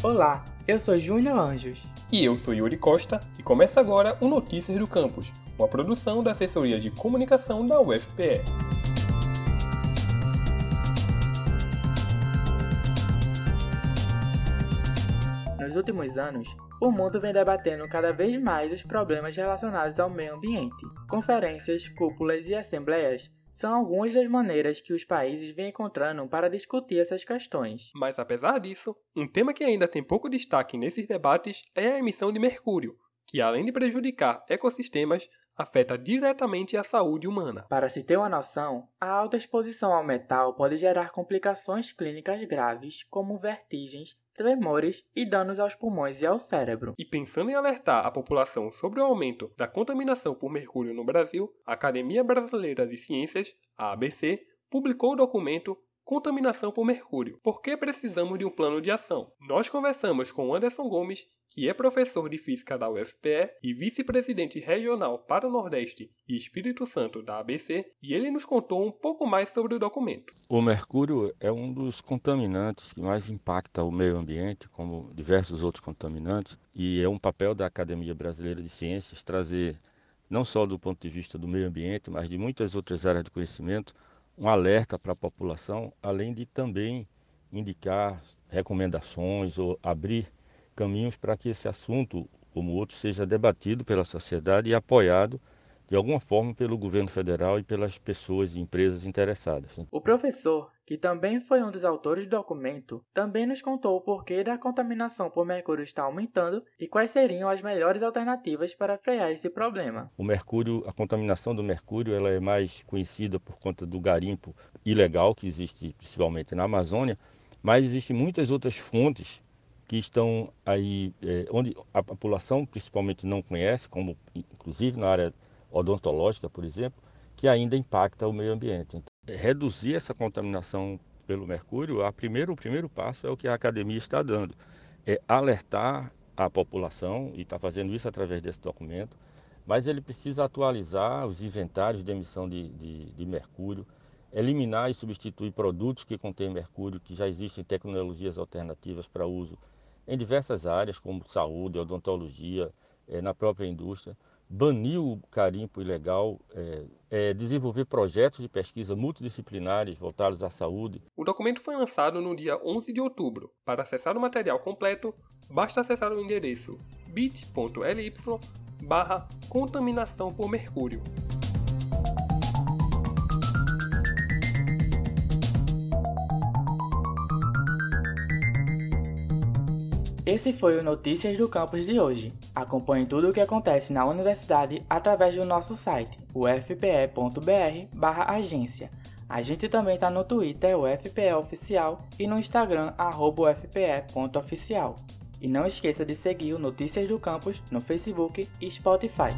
Olá, eu sou Júnior Anjos. E eu sou Yuri Costa e começa agora o Notícias do Campus, uma produção da Assessoria de Comunicação da UFPE. Nos últimos anos, o mundo vem debatendo cada vez mais os problemas relacionados ao meio ambiente. Conferências, cúpulas e assembleias são algumas das maneiras que os países vêm encontrando para discutir essas questões. Mas apesar disso, um tema que ainda tem pouco destaque nesses debates é a emissão de mercúrio, que além de prejudicar ecossistemas, afeta diretamente a saúde humana. Para se ter uma noção, a alta exposição ao metal pode gerar complicações clínicas graves, como vertigens, tremores e danos aos pulmões e ao cérebro. E pensando em alertar a população sobre o aumento da contaminação por mercúrio no Brasil, a Academia Brasileira de Ciências, a ABC, publicou o documento Contaminação por mercúrio. Por que precisamos de um plano de ação? Nós conversamos com Anderson Gomes, que é professor de física da UFPE e vice-presidente regional para o Nordeste e Espírito Santo da ABC, e ele nos contou um pouco mais sobre o documento. O mercúrio é um dos contaminantes que mais impacta o meio ambiente, como diversos outros contaminantes, e é um papel da Academia Brasileira de Ciências trazer não só do ponto de vista do meio ambiente, mas de muitas outras áreas de conhecimento, um alerta para a população, além de também indicar recomendações ou abrir caminhos para que esse assunto, como outro, seja debatido pela sociedade e apoiado de alguma forma pelo governo federal e pelas pessoas e empresas interessadas. O professor, que também foi um dos autores do documento, também nos contou o porquê da contaminação por mercúrio está aumentando e quais seriam as melhores alternativas para frear esse problema. O mercúrio, a contaminação do mercúrio, ela é mais conhecida por conta do garimpo ilegal que existe principalmente na Amazônia, mas existem muitas outras fontes que estão aí é, onde a população principalmente não conhece, como inclusive na área odontológica, por exemplo, que ainda impacta o meio ambiente. Então, reduzir essa contaminação pelo mercúrio, a primeiro, o primeiro passo é o que a academia está dando, é alertar a população, e está fazendo isso através desse documento, mas ele precisa atualizar os inventários de emissão de, de, de mercúrio, eliminar e substituir produtos que contêm mercúrio, que já existem tecnologias alternativas para uso em diversas áreas, como saúde, odontologia, é, na própria indústria banir o carimpo ilegal, é, é, desenvolver projetos de pesquisa multidisciplinares voltados à saúde. O documento foi lançado no dia 11 de outubro. Para acessar o material completo, basta acessar o endereço bit.ly barra contaminação por mercúrio. Esse foi o Notícias do Campus de hoje. Acompanhe tudo o que acontece na universidade através do nosso site, ufpe.br/agência. A gente também está no Twitter, UFPE Oficial, e no Instagram, ufpe.oficial. E não esqueça de seguir o Notícias do Campus no Facebook e Spotify.